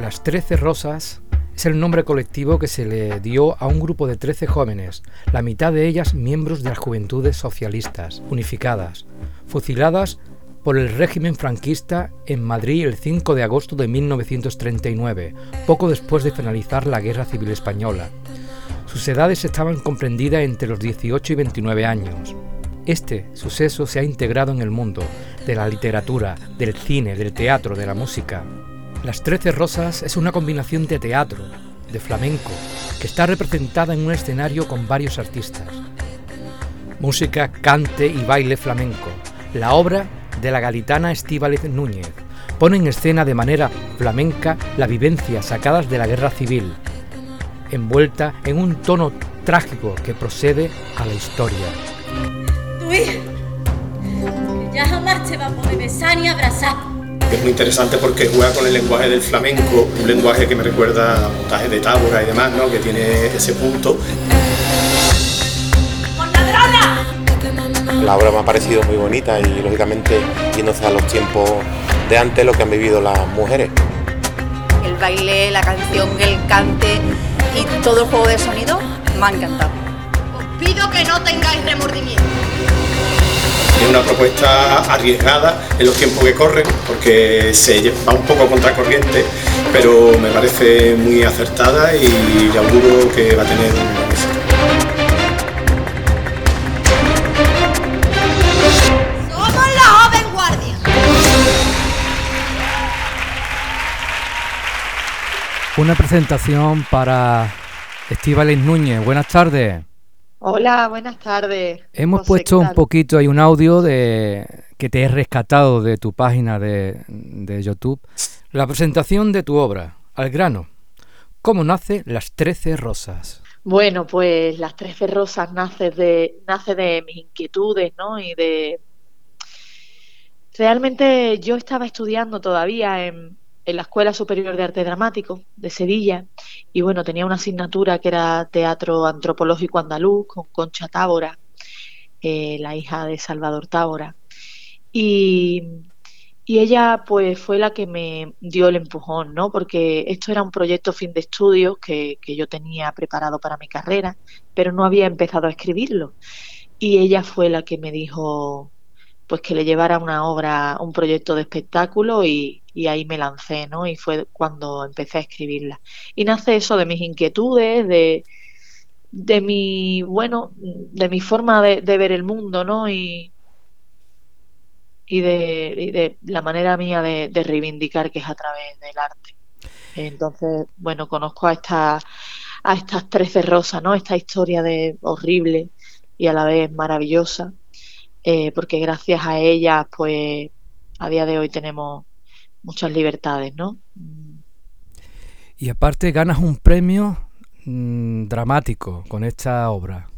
Las Trece Rosas es el nombre colectivo que se le dio a un grupo de 13 jóvenes, la mitad de ellas miembros de las Juventudes Socialistas, unificadas, fusiladas por el régimen franquista en Madrid el 5 de agosto de 1939, poco después de finalizar la Guerra Civil Española. Sus edades estaban comprendidas entre los 18 y 29 años. Este suceso se ha integrado en el mundo de la literatura, del cine, del teatro, de la música, las Trece Rosas es una combinación de teatro, de flamenco, que está representada en un escenario con varios artistas. Música, cante y baile flamenco. La obra de la gaditana Estíbaliz Núñez pone en escena de manera flamenca la vivencia sacadas de la guerra civil, envuelta en un tono trágico que procede a la historia. ya va a poder besar ni. Es muy interesante porque juega con el lenguaje del flamenco, un lenguaje que me recuerda a montajes de Tábora y demás, ¿no? que tiene ese punto. La obra me ha parecido muy bonita y lógicamente yéndose a los tiempos de antes lo que han vivido las mujeres. El baile, la canción, el cante y todo el juego de sonido me ha encantado. Os pido que no tengáis remordimiento. Es una propuesta arriesgada en los tiempos que corren, porque se va un poco contracorriente, pero me parece muy acertada y auguro que va a tener un éxito. ¡Somos la joven guardia! Una presentación para Estíbaliz Núñez. Buenas tardes. Hola, buenas tardes. Hemos José, puesto ¿qué un poquito, hay un audio de que te he rescatado de tu página de, de YouTube. La presentación de tu obra, al grano. ¿Cómo nace Las Trece Rosas? Bueno, pues Las Trece Rosas nace de, nace de mis inquietudes, ¿no? Y de... Realmente yo estaba estudiando todavía en, en la Escuela Superior de Arte Dramático de Sevilla y bueno, tenía una asignatura que era Teatro Antropológico Andaluz con Concha Tábora, eh, la hija de Salvador Tábora. Y, y ella pues fue la que me dio el empujón, ¿no? Porque esto era un proyecto fin de estudios que, que yo tenía preparado para mi carrera, pero no había empezado a escribirlo. Y ella fue la que me dijo pues que le llevara una obra, un proyecto de espectáculo y, y ahí me lancé, ¿no? Y fue cuando empecé a escribirla. Y nace eso de mis inquietudes, de, de mi, bueno, de mi forma de, ver el mundo, ¿no? Y, y de, y de la manera mía de, reivindicar que es a través del arte. Entonces, bueno, conozco a esta, a estas trece rosas, ¿no? Esta historia de horrible y a la vez maravillosa, eh, porque gracias a ellas, pues, a día de hoy tenemos muchas libertades, ¿no? Y aparte ganas un premio mm, dramático con esta obra.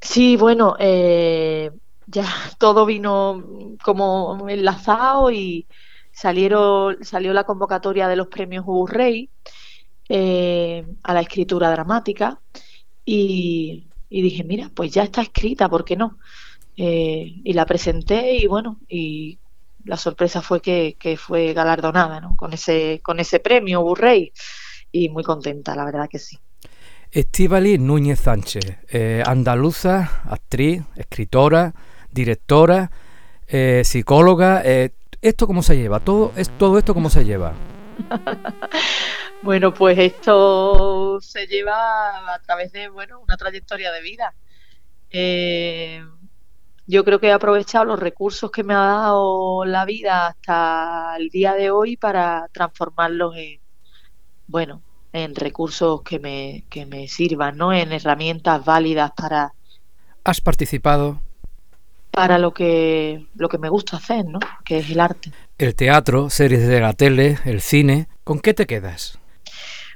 Sí, bueno, eh, ya todo vino como enlazado y salieron, salió la convocatoria de los premios Hugo Rey eh, a la escritura dramática y, y dije, mira, pues ya está escrita, ¿por qué no? Eh, y la presenté y bueno, y la sorpresa fue que, que fue galardonada, ¿no? Con ese, con ese premio Hugo Rey y muy contenta, la verdad que sí. Estíbaliz Núñez Sánchez, eh, andaluza, actriz, escritora, directora, eh, psicóloga. eh, ¿Esto cómo se lleva? ¿Todo, es, ¿Todo esto cómo se lleva? Bueno, pues esto se lleva a través de, bueno, una trayectoria de vida. Yo creo que he aprovechado los recursos que me ha dado la vida hasta el día de hoy para transformarlos en, bueno, en recursos que me, que me sirvan, ¿no? En herramientas válidas para, Has participado para lo que, lo que me gusta hacer, ¿no? Que es el arte. el teatro, series de la tele, el cine. ¿Con qué te quedas?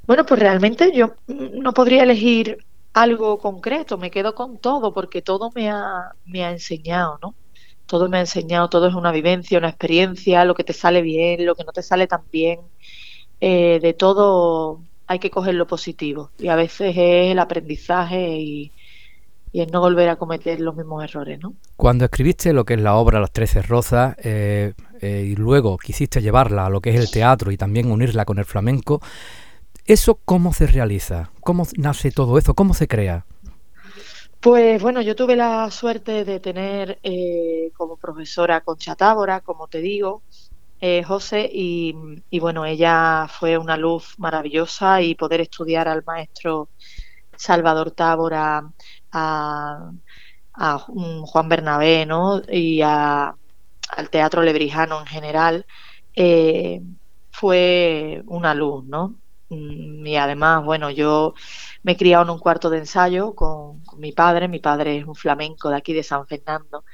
Bueno, pues realmente yo no podría elegir algo concreto, me quedo con todo, porque todo me ha, me ha enseñado, ¿no? Todo me ha enseñado, todo es una vivencia, una experiencia, lo que te sale bien, lo que no te sale tan bien. Eh, de todo hay que coger lo positivo y a veces es el aprendizaje y, y no volver a cometer los mismos errores, ¿no? Cuando escribiste lo que es la obra Las Trece Rozas eh, eh, y luego quisiste llevarla a lo que es el teatro y también unirla con el flamenco, ¿eso cómo se realiza? ¿Cómo nace todo eso? ¿Cómo se crea? Pues bueno, yo tuve la suerte de tener eh, como profesora Concha Tábora, como te digo, eh, José, y, bueno, ella fue una luz maravillosa y poder estudiar al maestro Salvador Tábora, a, a Juan Bernabé, ¿no? Y a, al teatro lebrijano en general, eh, fue una luz, ¿no? Mm, y además, bueno, yo me he criado en un cuarto de ensayo con, mi padre. Mi padre es un flamenco de aquí de San Fernando,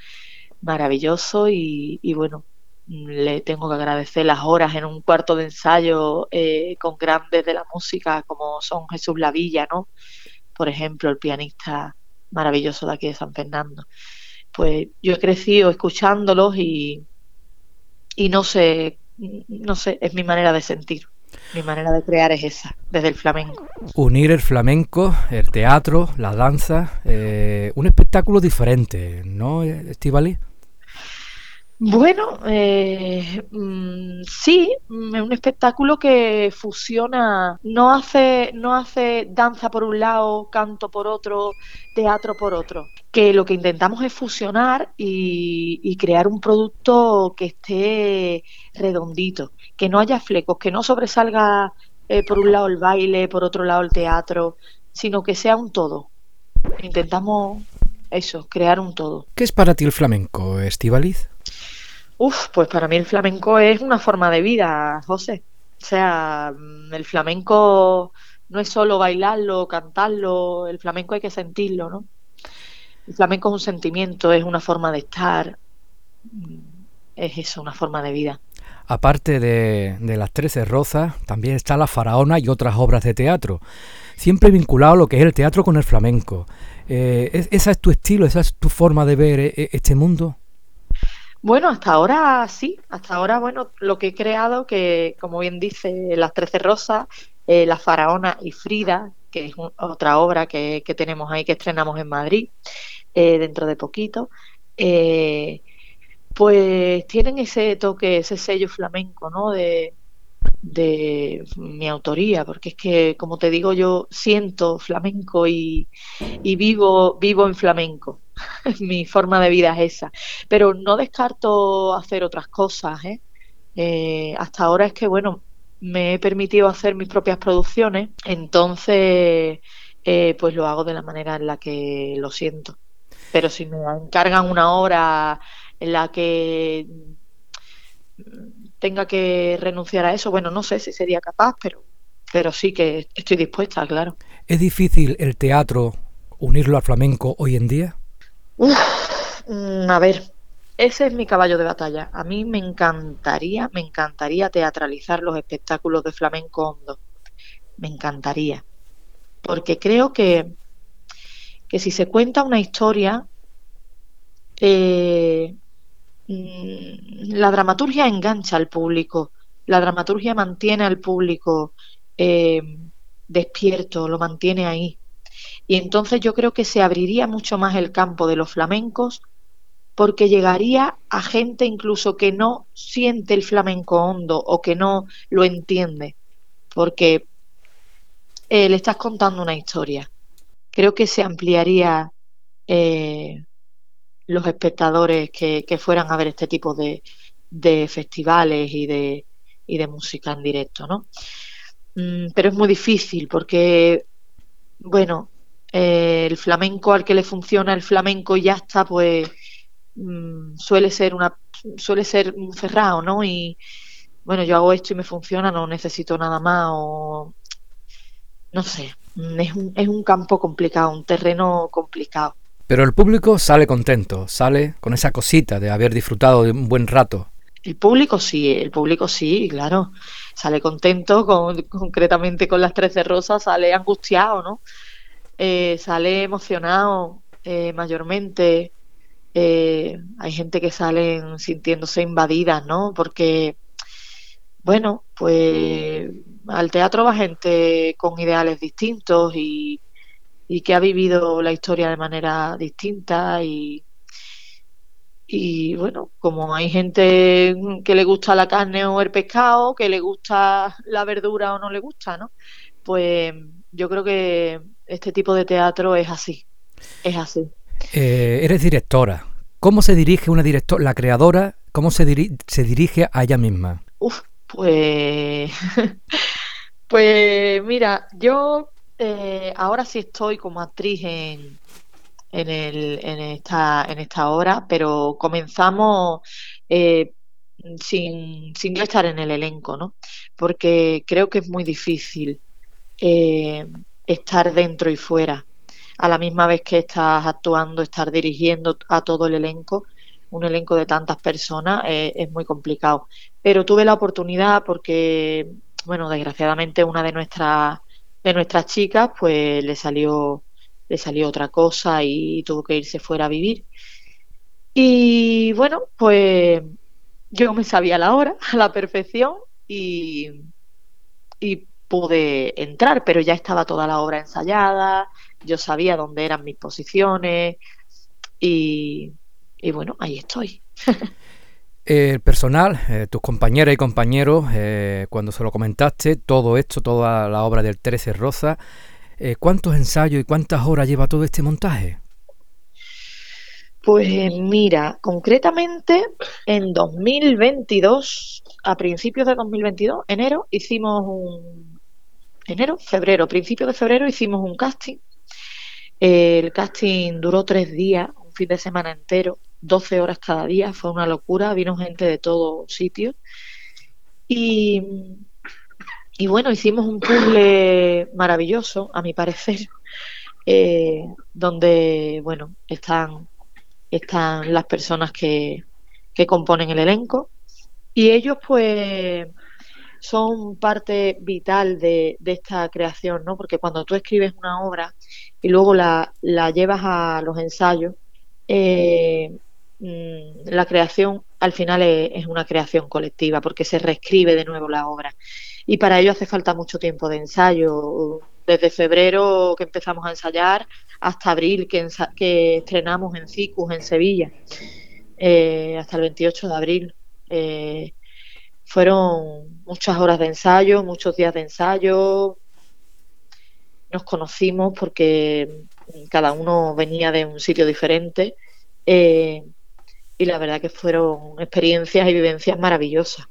maravilloso y, bueno, le tengo que agradecer las horas en un cuarto de ensayo eh, con grandes de la música como son Jesús Lavilla, ¿no? Por ejemplo, el pianista maravilloso de aquí de San Fernando. Pues yo he crecido escuchándolos y, y no sé, no sé, es mi manera de sentir. Mi manera de crear es esa, desde el flamenco. Unir el flamenco, el teatro, la danza, eh, un espectáculo diferente, ¿no, Estivali? Bueno, eh, mm, sí, es un espectáculo que fusiona, no hace, no hace danza por un lado, canto por otro, teatro por otro. Que lo que intentamos es fusionar y, y crear un producto que esté redondito, que no haya flecos, que no sobresalga eh, por un lado el baile, por otro lado el teatro, sino que sea un todo. Intentamos eso, crear un todo. ¿Qué es para ti el flamenco, Estivaliz? Uf, pues para mí el flamenco es una forma de vida, José. O sea, el flamenco no es solo bailarlo, cantarlo, el flamenco hay que sentirlo, ¿no? El flamenco es un sentimiento, es una forma de estar, es eso, una forma de vida. Aparte de, de las Trece Rozas, también está La Faraona y otras obras de teatro. Siempre vinculado lo que es el teatro con el flamenco. Eh, ¿Esa es tu estilo, esa es tu forma de ver eh, este mundo? Bueno, hasta ahora sí, hasta ahora, bueno, lo que he creado, que como bien dice, Las Trece Rosas, eh, La Faraona y Frida, que es un, otra obra que, tenemos ahí, que estrenamos en Madrid eh, dentro de poquito, eh, pues tienen ese toque, ese sello flamenco, ¿no? De, de mi autoría, porque es que, como te digo, yo siento flamenco y, y vivo, vivo en flamenco. mi forma de vida es esa. Pero no descarto hacer otras cosas. ¿eh? Eh, hasta ahora es que, bueno, me he permitido hacer mis propias producciones, entonces, eh, pues lo hago de la manera en la que lo siento. Pero si me encargan una obra en la que tenga que renunciar a eso, bueno, no sé si sería capaz, pero, pero sí que estoy dispuesta, claro. ¿Es difícil el teatro unirlo al flamenco hoy en día? Uf, a ver, ese es mi caballo de batalla. A mí me encantaría, me encantaría teatralizar los espectáculos de flamenco hondo. Me encantaría. Porque creo que, que si se cuenta una historia, eh, la dramaturgia engancha al público, la dramaturgia mantiene al público eh, despierto, lo mantiene ahí. Y entonces yo creo que se abriría mucho más el campo de los flamencos porque llegaría a gente incluso que no siente el flamenco hondo o que no lo entiende, porque eh, le estás contando una historia. Creo que se ampliaría eh, los espectadores que, que, fueran a ver este tipo de, de festivales y de, y de música en directo, ¿no? Mm, pero es muy difícil porque, bueno, eh, el flamenco al que le funciona el flamenco y ya está, pues mmm, suele ser una suele ser un cerrado, ¿no? Y bueno, yo hago esto y me funciona, no necesito nada más o no sé, mm, es un, es un campo complicado, un terreno complicado. Pero el público sale contento, sale con esa cosita de haber disfrutado de un buen rato. El público sí, el público sí, claro. Sale contento, con, concretamente con las Trece Rosas, sale angustiado, ¿no? eh, sale emocionado eh, mayormente. Eh, hay gente que salen sintiéndose invadidas, ¿no? Porque, bueno, pues al teatro va gente con ideales distintos y, y que ha vivido la historia de manera distinta y, y bueno, como hay gente que le gusta la carne o el pescado, que le gusta la verdura o no le gusta, ¿no? Pues yo creo que este tipo de teatro es así, es así. Eh, eres directora. ¿Cómo se dirige una directora, la creadora, cómo se, se dirige a ella misma? Uf, pues, pues mira, yo eh, ahora sí estoy como actriz en, en, el, en, esta, en esta obra, pero comenzamos eh, sin, sin estar en el elenco, ¿no? Porque creo que es muy difícil eh, estar dentro y fuera. A la misma vez que estás actuando, estar dirigiendo a todo el elenco, un elenco de tantas personas, eh, es muy complicado. Pero tuve la oportunidad porque, bueno, desgraciadamente una de nuestras de nuestras chicas, pues le salió le salió otra cosa y tuvo que irse fuera a vivir. Y bueno, pues yo me sabía la hora a la perfección y, y pude entrar, pero ya estaba toda la obra ensayada, yo sabía dónde eran mis posiciones y, y bueno, ahí estoy. El personal, eh, tus compañeras y compañeros, eh, cuando se lo comentaste, todo esto, toda la obra del 13 Rosa, eh, ¿Cuántos ensayos y cuántas horas lleva todo este montaje? Pues mira, concretamente en 2022, a principios de 2022, enero, hicimos un... Enero, febrero, principio de febrero hicimos un casting. El casting duró tres días, un fin de semana entero, 12 horas cada día, fue una locura, vino gente de todos sitios. Y y bueno, hicimos un puzzle maravilloso, a mi parecer, eh, donde, bueno, están, están las personas que, que componen el elenco y ellos pues son parte vital de, de, esta creación, ¿no? Porque cuando tú escribes una obra y luego la, la llevas a los ensayos, eh, mm, la creación al final es, es, una creación colectiva porque se reescribe de nuevo la obra y para ello hace falta mucho tiempo de ensayo. Desde febrero que empezamos a ensayar hasta abril que, que estrenamos en CICUS en Sevilla, eh, hasta el 28 de abril. Eh, fueron muchas horas de ensayo, muchos días de ensayo. Nos conocimos porque cada uno venía de un sitio diferente eh, y la verdad que fueron experiencias y vivencias maravillosas.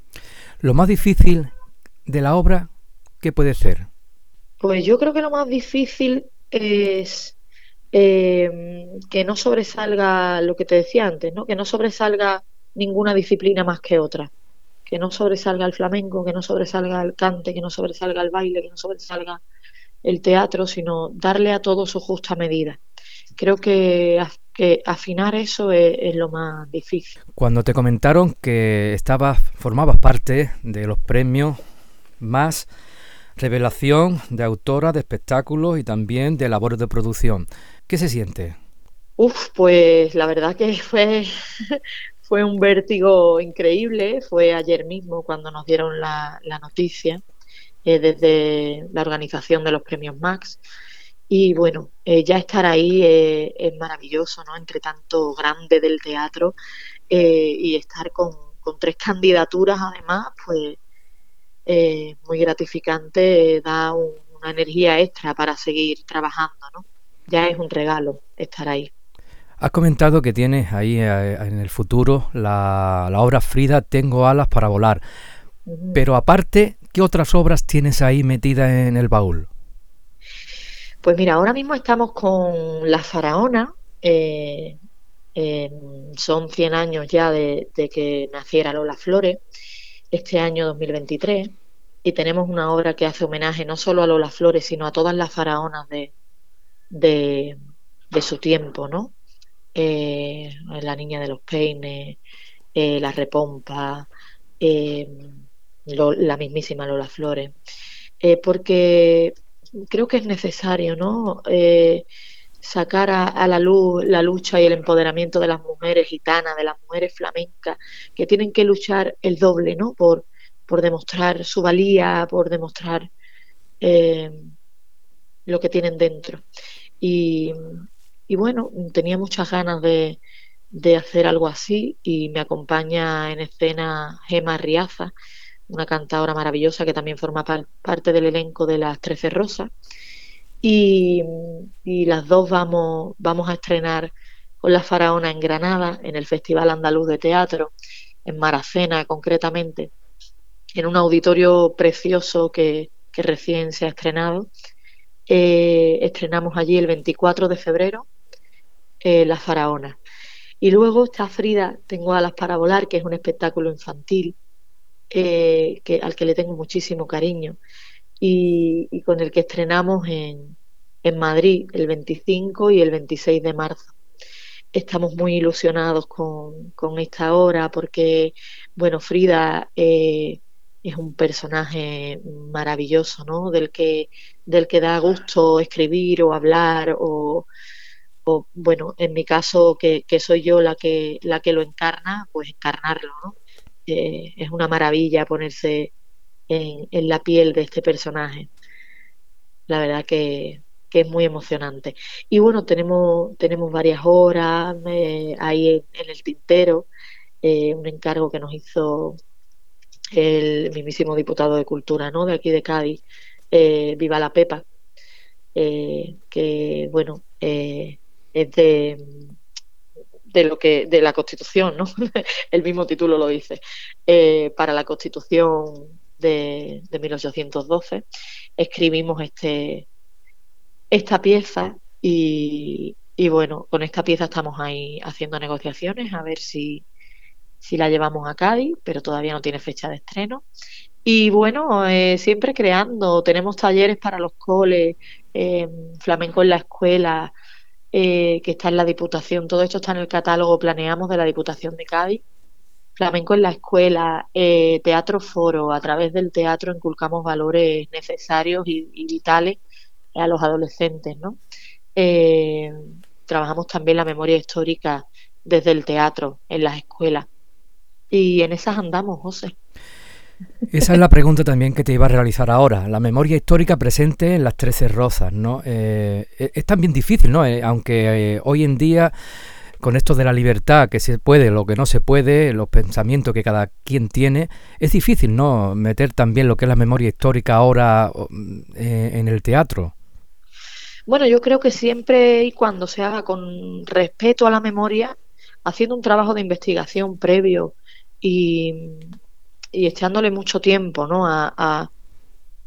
Lo más difícil de la obra, ¿qué puede ser? Pues yo creo que lo más difícil es eh, que no sobresalga lo que te decía antes, ¿no? Que no sobresalga ninguna disciplina más que otra. Que no sobresalga el flamenco, que no sobresalga el cante, que no sobresalga el baile, que no sobresalga el teatro, sino darle a todo su justa medida. Creo que, que afinar eso es, es, lo más difícil. Cuando te comentaron que estabas, formabas parte de los premios más revelación de autora de espectáculos y también de labores de producción. ¿Qué se siente? Uf, pues la verdad que fue, fue un vértigo increíble. Fue ayer mismo cuando nos dieron la, noticia eh, desde la organización de los premios Max. Y bueno, eh, ya estar ahí eh, es maravilloso, ¿no? Entre tanto grande del teatro y estar con, con tres candidaturas además, pues eh, muy gratificante, da un, una energía extra para seguir trabajando, ¿no? Ya es un regalo estar ahí. Has comentado que tienes ahí eh, en el futuro la, la, obra Frida Tengo alas para volar. Uh -huh. Pero aparte, ¿qué otras obras tienes ahí metidas en el baúl? Pues mira, ahora mismo estamos con La Faraona. Eh, eh, son 100 años ya de, de que naciera Lola Flores este año 2023 y tenemos una obra que hace homenaje no solo a Lola Flores, sino a todas las faraonas de, de, su tiempo, ¿no? Eh, la niña de los peines, eh, la repompa, eh, la mismísima Lola Flores, porque creo que es necesario, ¿no? Sacar a, a, la luz la lucha y el empoderamiento de las mujeres gitanas, de las mujeres flamencas, que tienen que luchar el doble, ¿no? Por, por demostrar su valía, por demostrar eh, lo que tienen dentro. Y, y bueno, tenía muchas ganas de, de hacer algo así y me acompaña en escena Gema Riaza, una cantadora maravillosa que también forma par- parte del elenco de Las Trece Rosas. Y, las dos vamos, vamos a estrenar con La Faraona en Granada, en el Festival Andaluz de Teatro, en Maracena concretamente, en un auditorio precioso que, que recién se ha estrenado. Eh, estrenamos allí el 24 de febrero eh, La Faraona. Y luego está Frida, tengo alas para volar, que es un espectáculo infantil eh, que, al que le tengo muchísimo cariño y, y con el que estrenamos en, en Madrid el 25 y el 26 de marzo. Estamos muy ilusionados con, con esta obra porque, bueno, Frida eh, es un personaje maravilloso, ¿no? Del que, del que da gusto escribir o hablar o, o, bueno, en mi caso, que, que soy yo la que, la que lo encarna, pues encarnarlo, ¿no? Eh, es una maravilla ponerse en, la piel de este personaje. La verdad que, es muy emocionante. Y bueno, tenemos, tenemos varias horas eh, ahí en, el tintero, eh, un encargo que nos hizo el mismísimo diputado de Cultura, ¿no? De aquí de Cádiz, eh, Viva la Pepa, eh, que bueno, eh, es de, de lo que de la Constitución, ¿no? El mismo título lo dice. Para la Constitución de, de 1812 escribimos este esta pieza y, y bueno, con esta pieza estamos ahí haciendo negociaciones a ver si, si la llevamos a Cádiz, pero todavía no tiene fecha de estreno. Y bueno, eh, siempre creando, tenemos talleres para los coles, eh, flamenco en la escuela, eh, que está en la Diputación, todo esto está en el catálogo Planeamos de la Diputación de Cádiz. Flamenco en la escuela, eh, teatro foro, a través del teatro inculcamos valores necesarios y, vitales a los adolescentes, ¿no? Eh, trabajamos también la memoria histórica desde el teatro en las escuelas. Y en esas andamos, José. Esa es la pregunta también que te iba a realizar ahora. La memoria histórica presente en las Trece Rosas, ¿no? Eh, es es también difícil, ¿no? Eh, aunque hoy en día, con esto de la libertad, que se puede, lo que no se puede, los pensamientos que cada quien tiene, es difícil, ¿no? Meter también lo que es la memoria histórica ahora mm, eh, en el teatro. Bueno, yo creo que siempre y cuando se haga con respeto a la memoria, haciendo un trabajo de investigación previo y, echándole mucho tiempo, ¿no? a, a-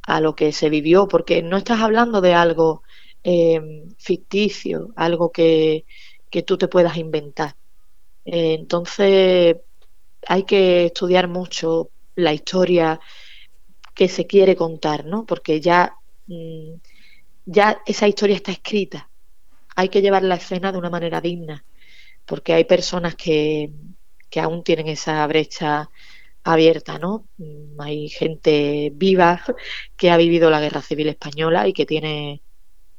a lo que se vivió, porque no estás hablando de algo eh, ficticio, algo que, que tú te puedas inventar. Eh, entonces, hay que estudiar mucho la historia que se quiere contar, ¿no? Porque ya, mm, ya esa historia está escrita. Hay que llevar la escena de una manera digna, porque hay personas que, que aún tienen esa brecha abierta, ¿no? Mm, Hay gente viva que ha vivido la Guerra Civil Española y que tiene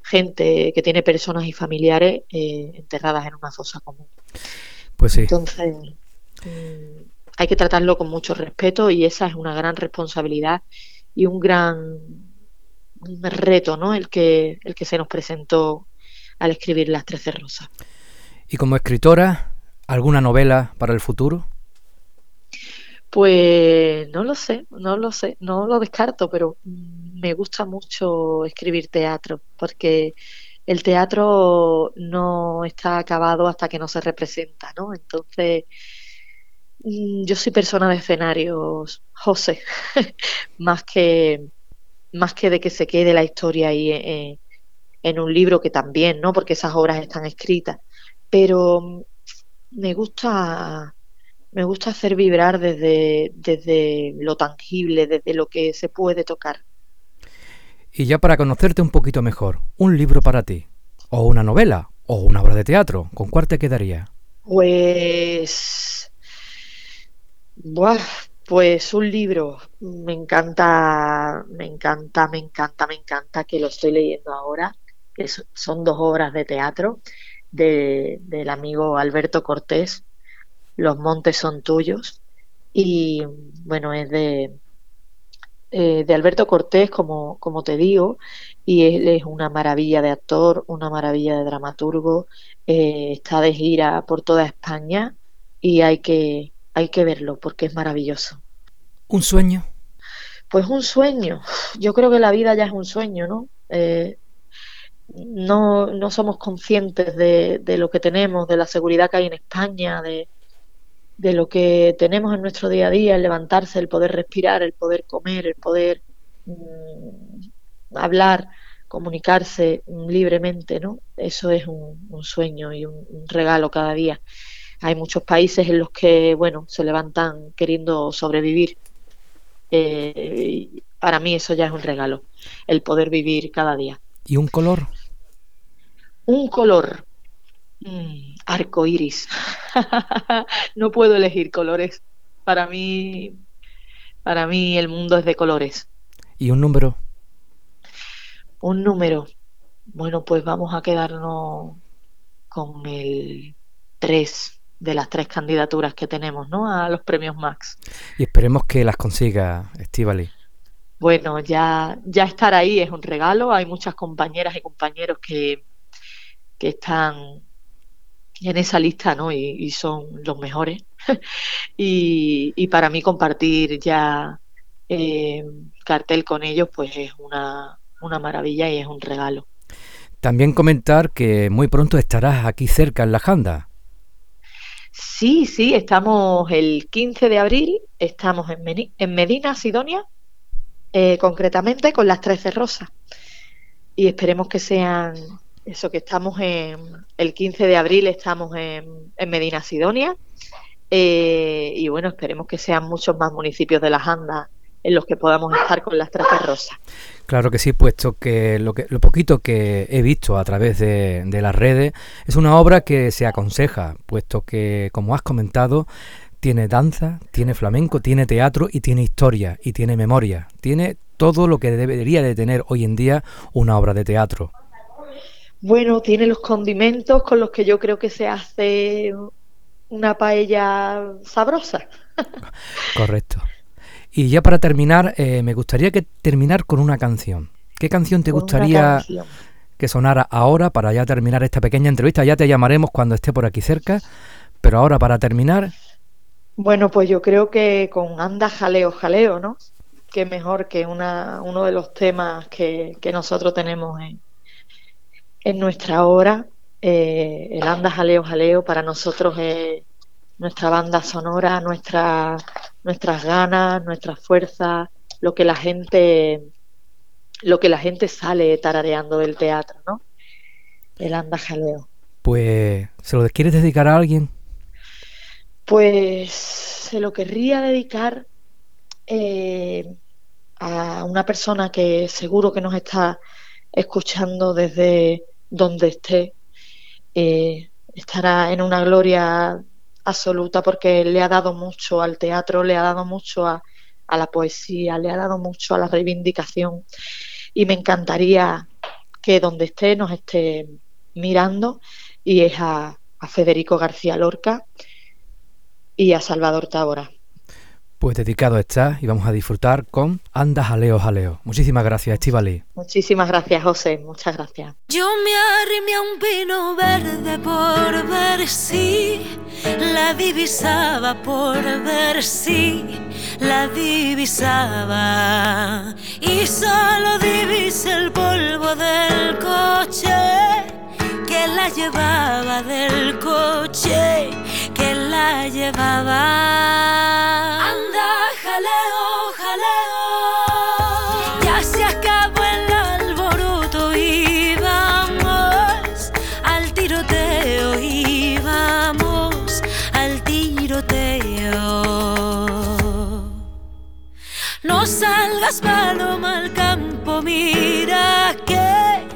gente, que tiene personas y familiares eh, enterradas en una fosa común. Pues sí. Entonces, mm, hay que tratarlo con mucho respeto y esa es una gran responsabilidad y un gran reto, ¿no? El que, el que se nos presentó al escribir Las Trece Rosas. Y como escritora, ¿alguna novela para el futuro? Pues no lo sé, no lo sé, no lo descarto, pero mm, me gusta mucho escribir teatro, porque el teatro no está acabado hasta que no se representa, ¿no? Entonces, mm, yo soy persona de escenarios, José, más que, más que de que se quede la historia ahí en, en un libro que también, ¿no? Porque esas obras están escritas, pero mm, me gusta me gusta hacer vibrar desde, desde lo tangible, desde lo que se puede tocar. Y ya para conocerte un poquito mejor, un libro para ti, o una novela, o una obra de teatro, ¿con cuál te quedaría? Pues, buah, pues un libro, me encanta, me encanta, me encanta, me encanta que lo estoy leyendo ahora, son dos obras de teatro de, del amigo Alberto Cortés, Los montes son tuyos, y bueno, es de, eh, de Alberto Cortés, como, como te digo, y él es una maravilla de actor, una maravilla de dramaturgo, eh, está de gira por toda España y hay que, hay que verlo porque es maravilloso. ¿Un sueño? Pues un sueño. Yo creo que la vida ya es un sueño, ¿no? Eh, no, no somos conscientes de, de, lo que tenemos, de la seguridad que hay en España, de, de lo que tenemos en nuestro día a día, el levantarse, el poder respirar, el poder comer, el poder mmm, hablar, comunicarse libremente, ¿no? Eso es un, un sueño y un, un, regalo cada día. Hay muchos países en los que, bueno, se levantan queriendo sobrevivir. Eh, para mí eso ya es un regalo, el poder vivir cada día. ¿Y un color? Un color. Mm, arco iris. no puedo elegir colores. Para mí, para mí el mundo es de colores. ¿Y un número? Un número. Bueno, pues vamos a quedarnos con el 3 de las tres candidaturas que tenemos, ¿no? A los premios Max. Y esperemos que las consiga Estivali. Bueno, ya, ya estar ahí es un regalo. Hay muchas compañeras y compañeros que, que están en esa lista, ¿no? Y, y son los mejores. y, y, para mí compartir ya eh, cartel con ellos, pues es una, una maravilla y es un regalo. También comentar que muy pronto estarás aquí cerca en la Janda. Sí, sí, estamos el 15 de abril, estamos en, Meni en Medina, Sidonia, eh, concretamente con las 13 rosas. Y esperemos que sean eso que estamos en el 15 de abril estamos en, Medina Sidonia eh, y bueno esperemos que sean muchos más municipios de las Andas en los que podamos estar con las trajes rosas. Claro que sí, puesto que lo, que lo poquito que he visto a través de, de las redes es una obra que se aconseja, puesto que como has comentado tiene danza, tiene flamenco, tiene teatro y tiene historia y tiene memoria, tiene todo lo que debería de tener hoy en día una obra de teatro. Bueno, tiene los condimentos con los que yo creo que se hace una paella sabrosa. Correcto. Y ya para terminar, eh, me gustaría que terminar con una canción. ¿Qué canción te Con gustaría canción. que sonara ahora para ya terminar esta pequeña entrevista? Ya te llamaremos cuando esté por aquí cerca, pero ahora para terminar, Bueno, pues yo creo que con Anda Jaleo Jaleo, ¿no? Que mejor que una, uno de los temas que, que nosotros tenemos en, en nuestra obra. Eh, el Anda Jaleo Jaleo para nosotros es nuestra banda sonora, nuestra, nuestras ganas, nuestras fuerzas, lo que la gente lo que la gente sale tarareando del teatro, ¿no? El Anda Jaleo. pues ¿se lo quieres dedicar a alguien? Pues se lo querría dedicar eh, a una persona que seguro que nos está escuchando desde donde esté. Eh, estará en una gloria absoluta porque le ha dado mucho al teatro, le ha dado mucho a, la poesía, le ha dado mucho a la reivindicación y me encantaría que donde esté nos esté mirando y es a, a Federico García Lorca y a Salvador Tábora. Pues dedicado está y vamos a disfrutar con Anda Jaleo Jaleo. Muchísimas gracias, Estivali. Muchísimas gracias, José. Muchas gracias. Yo me arrimé a un pino verde por ver si la divisaba, por ver si la divisaba. Y solo divisé el polvo del coche que la llevaba, del coche que la llevaba. Jaleo, jaleo. Ya se acabó el alboroto y vamos al tiroteo y vamos al tiroteo. No salgas paloma al campo, mira que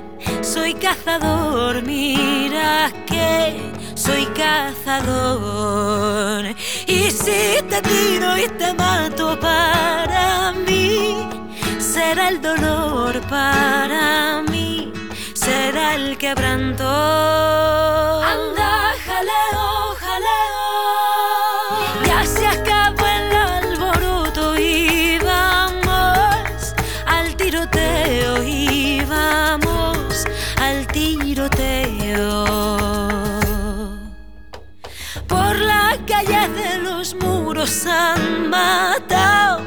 soy cazador, mira que soy cazador. Y si te tiro y te mato para mí, será el dolor para mí, será el quebranto. Anda, jaleo, jaleo. Ya se acabó el alboroto y vamos tiroteo y vamos al tiroteo. Los muros han matado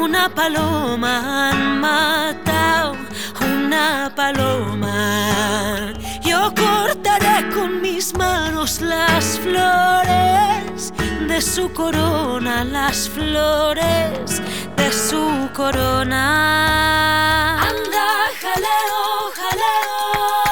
una paloma, han matado una paloma. Yo cortaré con mis manos las flores de su corona, las flores de su corona. Anda, jaleo, jaleo.